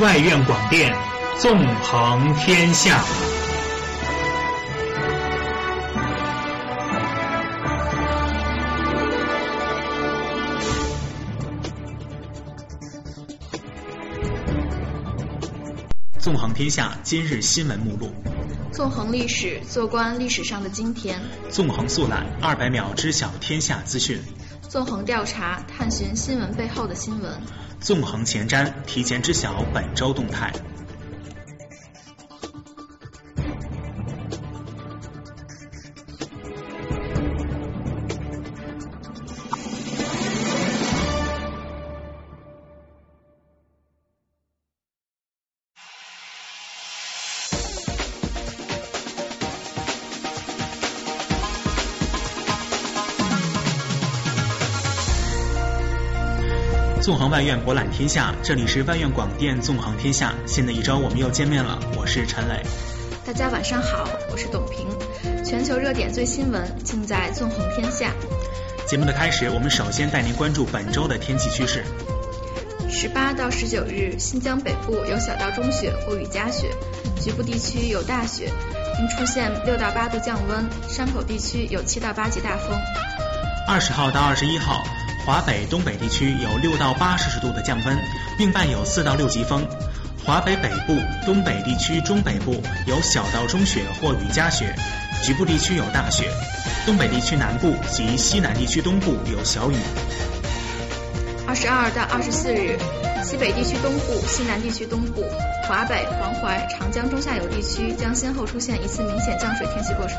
外院广电，纵横天下。纵横天下今日新闻目录：纵横历史，坐观历史上的今天；纵横速览，二百秒知晓天下资讯；纵横调查，探寻新闻背后的新闻；纵横前瞻，提前知晓本周动态。纵横外院，博览天下。这里是万院广电纵横天下。新的一周，我们又见面了。我是陈磊。大家晚上好，我是董平。全球热点最新闻尽在纵横天下。节目的开始，我们首先带您关注本周的天气趋势。十八到十九日，新疆北部有小到中雪或雨夹雪，局部地区有大雪，并出现六到八度降温。山口地区有七到八级大风。二十号到二十一号。华北、东北地区有六到八摄氏度的降温，并伴有四到六级风。华北北部、东北地区中北部有小到中雪或雨夹雪，局部地区有大雪。东北地区南部及西南地区东部有小雨。二十二到二十四日，西北地区东部、西南地区东部、华北、黄淮、长江中下游地区将先后出现一次明显降水天气过程。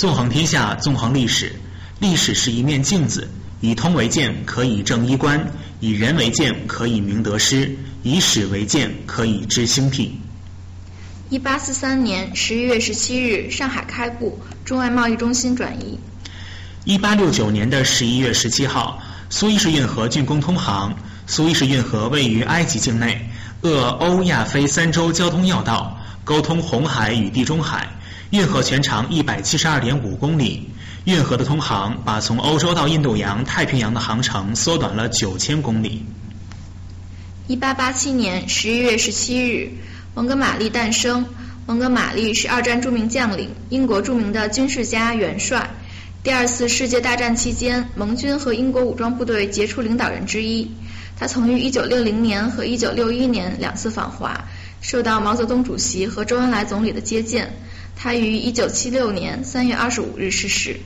纵横天下，纵横历史。历史是一面镜子，以通为鉴，可以正衣冠；以人为鉴，可以明得失；以史为鉴，可以知兴替。一八四三年十一月十七日，上海开埠，中外贸易中心转移。一八六九年的十一月十七号，苏伊士运河竣工通航。苏伊士运河位于埃及境内，鄂欧亚非三洲交通要道，沟通红海与地中海。运河全长一百七十二点五公里，运河的通航把从欧洲到印度洋、太平洋的航程缩短了九千公里。一八八七年十一月十七日，蒙哥马利诞生。蒙哥马利是二战著名将领，英国著名的军事家、元帅。第二次世界大战期间，盟军和英国武装部队杰出领导人之一。他曾于一九六零年和一九六一年两次访华，受到毛泽东主席和周恩来总理的接见。他于一九七六年三月二十五日逝世。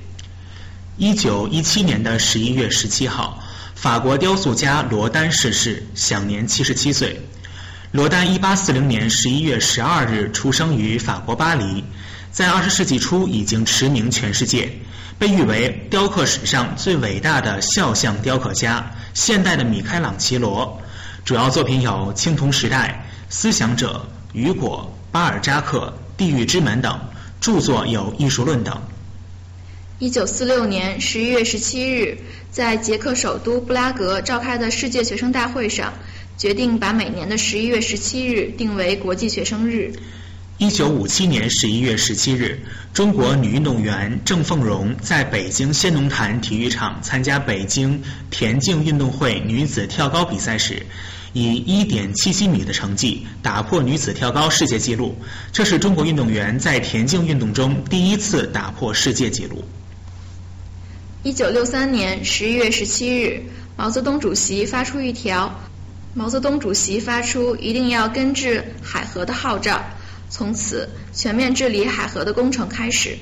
一九一七年的十一月十七号，法国雕塑家罗丹逝世，享年七十七岁。罗丹一八四零年十一月十二日出生于法国巴黎，在二十世纪初已经驰名全世界，被誉为雕刻史上最伟大的肖像雕刻家，现代的米开朗基罗。主要作品有《青铜时代》《思想者》《雨果》《巴尔扎克》。地狱之门等著作有《艺术论》等。一九四六年十一月十七日，在捷克首都布拉格召开的世界学生大会上，决定把每年的十一月十七日定为国际学生日。一九五七年十一月十七日，中国女运动员郑凤荣在北京先农坛体育场参加北京田径运动会女子跳高比赛时。以一点七七米的成绩打破女子跳高世界纪录，这是中国运动员在田径运动中第一次打破世界纪录。一九六三年十一月十七日，毛泽东主席发出一条毛泽东主席发出一定要根治海河的号召，从此全面治理海河的工程开始。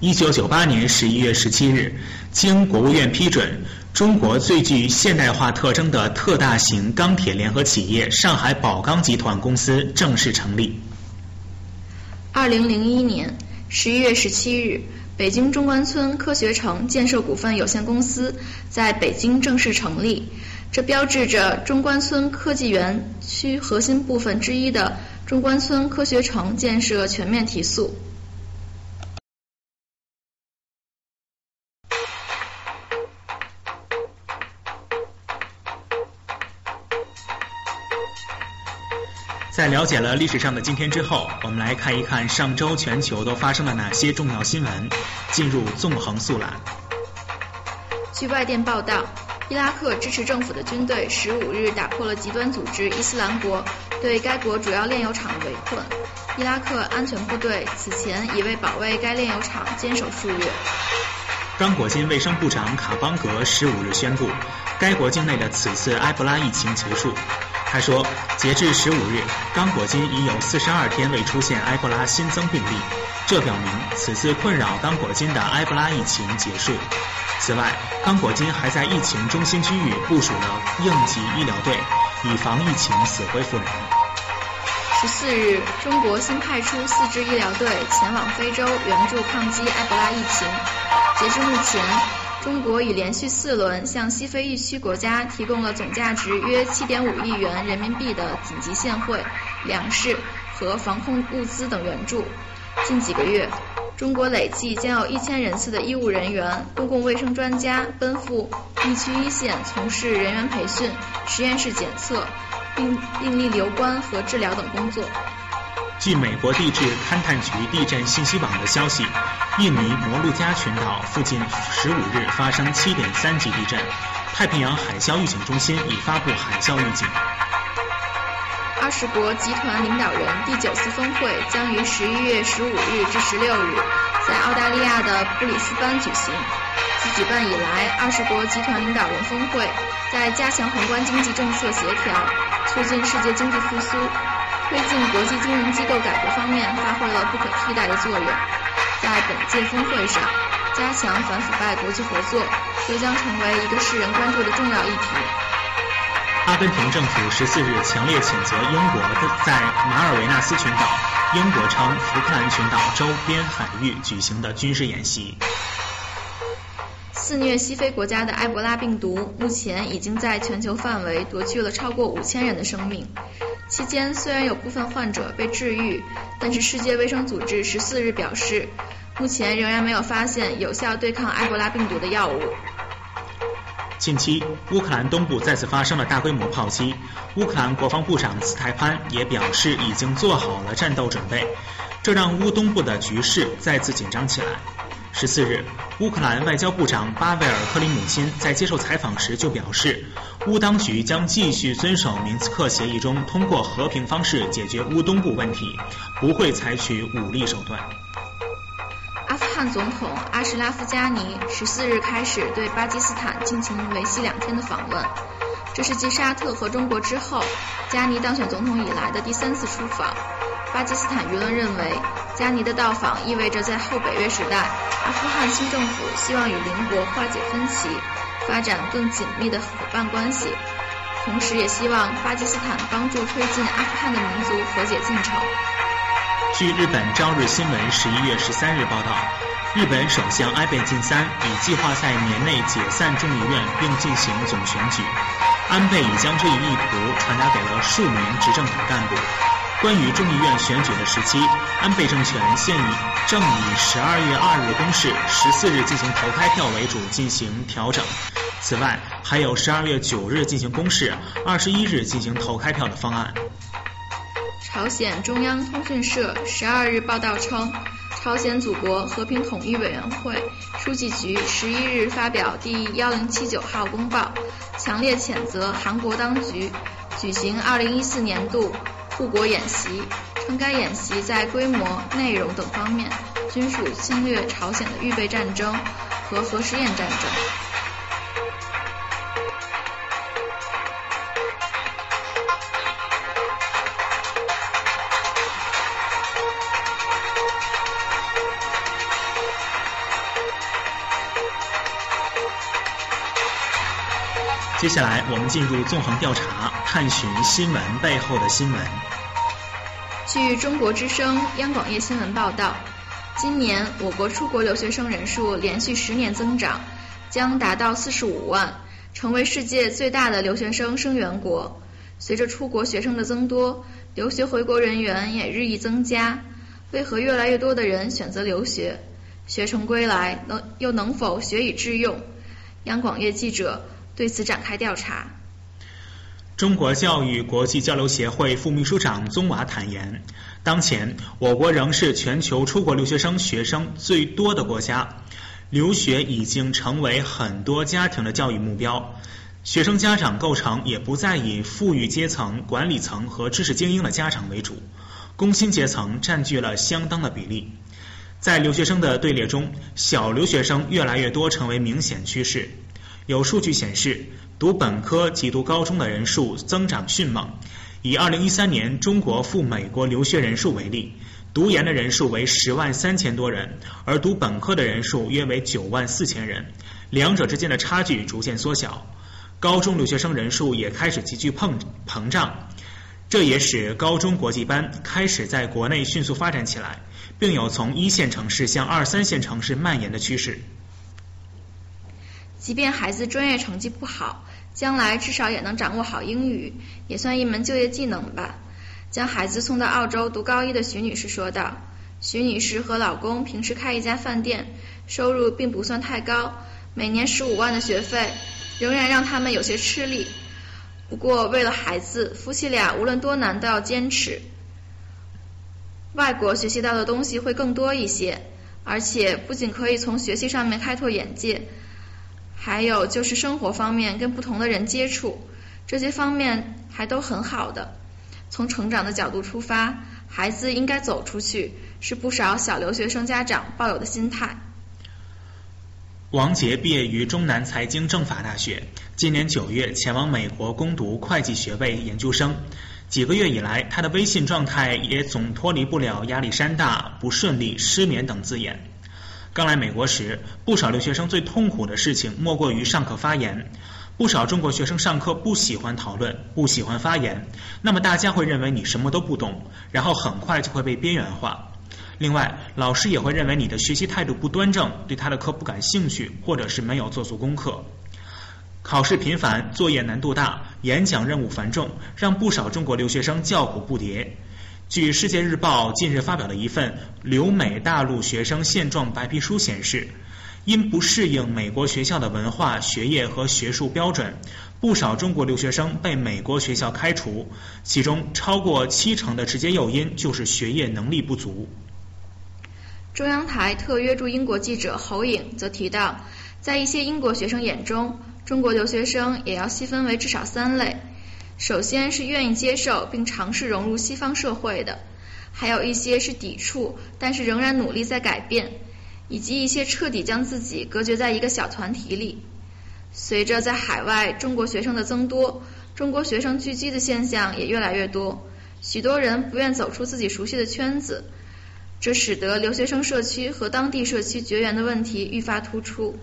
一九九八年十一月十七日，经国务院批准。中国最具现代化特征的特大型钢铁联合企业上海宝钢集团公司正式成立。二零零一年十一月十七日，北京中关村科学城建设股份有限公司在北京正式成立，这标志着中关村科技园区核心部分之一的中关村科学城建设全面提速。了解了历史上的今天之后，我们来看一看上周全球都发生了哪些重要新闻。进入纵横速览。据外电报道，伊拉克支持政府的军队十五日打破了极端组织伊斯兰国对该国主要炼油厂的围困。伊拉克安全部队此前已为保卫该炼油厂坚守数月。刚果金卫生部长卡邦格十五日宣布，该国境内的此次埃博拉疫情结束。他说，截至十五日，刚果金已有四十二天未出现埃博拉新增病例，这表明此次困扰刚果金的埃博拉疫情结束。此外，刚果金还在疫情中心区域部署了应急医疗队，以防疫情死灰复燃。十四日，中国新派出四支医疗队前往非洲援助抗击埃博拉疫情。截至目前。中国已连续四轮向西非疫区国家提供了总价值约7.5亿元人民币的紧急现汇、粮食和防控物资等援助。近几个月，中国累计将有一千人次的医务人员、公共卫生专家奔赴疫区一线，从事人员培训、实验室检测、病病例留观和治疗等工作。据美国地质勘探局地震信息网的消息，印尼摩鹿加群岛附近十五日发生七点三级地震，太平洋海啸预警中心已发布海啸预警。二十国集团领导人第九次峰会将于十一月十五日至十六日在澳大利亚的布里斯班举行。自举办以来，二十国集团领导人峰会在加强宏观经济政策协调、促进世界经济复苏。推进国际金融机构改革方面发挥了不可替代的作用。在本届峰会上，加强反腐败国际合作又将成为一个世人关注的重要议题。阿根廷政府十四日强烈谴责英国在马尔维纳斯群岛（英国称福克兰群岛）周边海域举行的军事演习。肆虐西非国家的埃博拉病毒目前已经在全球范围夺去了超过五千人的生命。期间虽然有部分患者被治愈，但是世界卫生组织十四日表示，目前仍然没有发现有效对抗埃博拉病毒的药物。近期，乌克兰东部再次发生了大规模炮击，乌克兰国防部长斯泰潘也表示已经做好了战斗准备，这让乌东部的局势再次紧张起来。十四日，乌克兰外交部长巴维尔克里姆钦在接受采访时就表示，乌当局将继续遵守明斯克协议中通过和平方式解决乌东部问题，不会采取武力手段。阿富汗总统阿什拉夫加尼十四日开始对巴基斯坦进行为期两天的访问，这是继沙特和中国之后，加尼当选总统以来的第三次出访。巴基斯坦舆论认为，加尼的到访意味着在后北约时代，阿富汗新政府希望与邻国化解分歧，发展更紧密的伙伴关系，同时也希望巴基斯坦帮助推进阿富汗的民族和解进程。据日本朝日新闻十一月十三日报道，日本首相安倍晋三已计划在年内解散众议院并进行总选举。安倍已将这一意图传达给了数名执政党干部。关于众议院选举的时期，安倍政权现以正以十二月二日公示、十四日进行投开票为主进行调整。此外，还有十二月九日进行公示、二十一日进行投开票的方案。朝鲜中央通讯社十二日报道称，朝鲜祖国和平统一委员会书记局十一日发表第幺零七九号公报，强烈谴责韩国当局举行二零一四年度。护国演习称，该演习在规模、内容等方面均属侵略朝鲜的预备战争和核试验战争。接下来，我们进入纵横调查，探寻新闻背后的新闻。据中国之声央广夜新闻报道，今年我国出国留学生人数连续十年增长，将达到四十五万，成为世界最大的留学生生源国。随着出国学生的增多，留学回国人员也日益增加。为何越来越多的人选择留学？学成归来，能又能否学以致用？央广夜记者。对此展开调查。中国教育国际交流协会副秘书长宗娃坦言，当前我国仍是全球出国留学生学生最多的国家，留学已经成为很多家庭的教育目标。学生家长构成也不再以富裕阶层、管理层和知识精英的家长为主，工薪阶层占据了相当的比例。在留学生的队列中，小留学生越来越多，成为明显趋势。有数据显示。读本科及读高中的人数增长迅猛。以2013年中国赴美国留学人数为例，读研的人数为十万三千多人，而读本科的人数约为九万四千人，两者之间的差距逐渐缩小。高中留学生人数也开始急剧膨膨胀，这也使高中国际班开始在国内迅速发展起来，并有从一线城市向二三线城市蔓延的趋势。即便孩子专业成绩不好，将来至少也能掌握好英语，也算一门就业技能吧。将孩子送到澳洲读高一的徐女士说道：“徐女士和老公平时开一家饭店，收入并不算太高，每年十五万的学费仍然让他们有些吃力。不过为了孩子，夫妻俩无论多难都要坚持。外国学习到的东西会更多一些，而且不仅可以从学习上面开拓眼界。”还有就是生活方面跟不同的人接触，这些方面还都很好的。从成长的角度出发，孩子应该走出去，是不少小留学生家长抱有的心态。王杰毕业于中南财经政法大学，今年九月前往美国攻读会计学位研究生。几个月以来，他的微信状态也总脱离不了压力山大、不顺利、失眠等字眼。刚来美国时，不少留学生最痛苦的事情莫过于上课发言。不少中国学生上课不喜欢讨论，不喜欢发言，那么大家会认为你什么都不懂，然后很快就会被边缘化。另外，老师也会认为你的学习态度不端正，对他的课不感兴趣，或者是没有做足功课。考试频繁，作业难度大，演讲任务繁重，让不少中国留学生叫苦不迭。据《世界日报》近日发表的一份留美大陆学生现状白皮书显示，因不适应美国学校的文化、学业和学术标准，不少中国留学生被美国学校开除，其中超过七成的直接诱因就是学业能力不足。中央台特约驻英国记者侯颖则提到，在一些英国学生眼中，中国留学生也要细分为至少三类。首先是愿意接受并尝试融入西方社会的，还有一些是抵触，但是仍然努力在改变，以及一些彻底将自己隔绝在一个小团体里。随着在海外中国学生的增多，中国学生聚集的现象也越来越多，许多人不愿走出自己熟悉的圈子，这使得留学生社区和当地社区绝缘的问题愈发突出。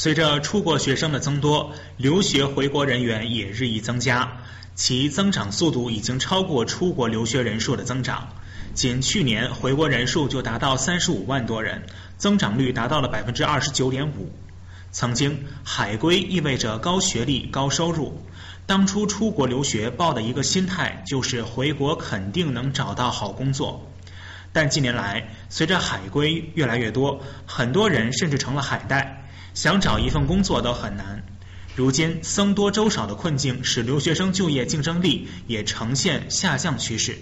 随着出国学生的增多，留学回国人员也日益增加，其增长速度已经超过出国留学人数的增长。仅去年回国人数就达到三十五万多人，增长率达到了百分之二十九点五。曾经海归意味着高学历、高收入，当初出国留学抱的一个心态就是回国肯定能找到好工作。但近年来，随着海归越来越多，很多人甚至成了海带。想找一份工作都很难。如今僧多粥少的困境使留学生就业竞争力也呈现下降趋势。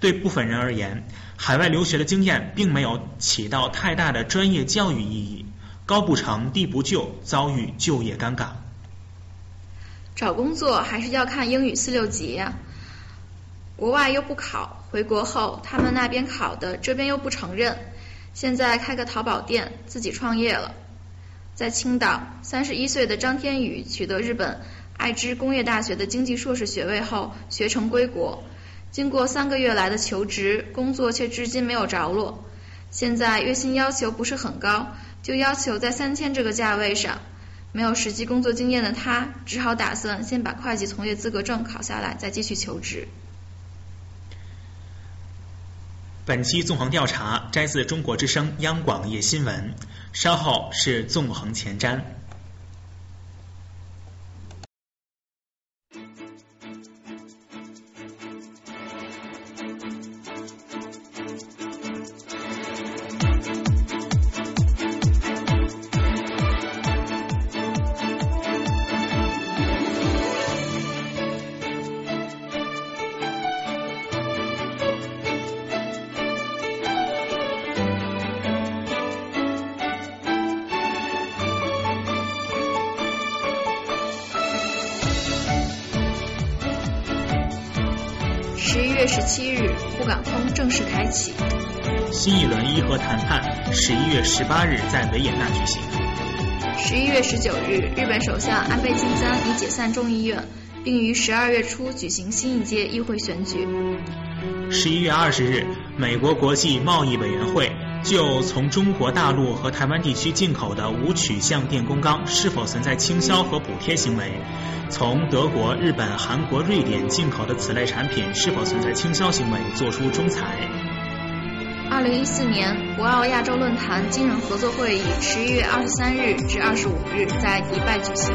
对部分人而言，海外留学的经验并没有起到太大的专业教育意义，高不成低不就，遭遇就业尴尬。找工作还是要看英语四六级，国外又不考，回国后他们那边考的，这边又不承认。现在开个淘宝店，自己创业了。在青岛，三十一岁的张天宇取得日本爱知工业大学的经济硕士学位后，学成归国。经过三个月来的求职工作，却至今没有着落。现在月薪要求不是很高，就要求在三千这个价位上。没有实际工作经验的他，只好打算先把会计从业资格证考下来，再继续求职。本期纵横调查摘自中国之声央广夜新闻，稍后是纵横前瞻。十七日，沪港通正式开启。新一轮伊核谈判十一月十八日在维也纳举行。十一月十九日，日本首相安倍晋三已解散众议院，并于十二月初举行新一届议会选举。十一月二十日，美国国际贸易委员会就从中国大陆和台湾地区进口的无取向电工钢是否存在倾销和补贴行为，从德国、日本、韩国、瑞典进口的此类产品是否存在倾销行为作出仲裁。二零一四年博鳌亚洲论坛金融合作会议十一月二十三日至二十五日在迪拜举行。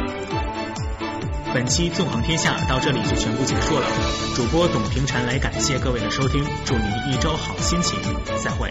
本期纵横天下到这里就全部结束了，主播董平婵来感谢各位的收听，祝您一周好心情，再会。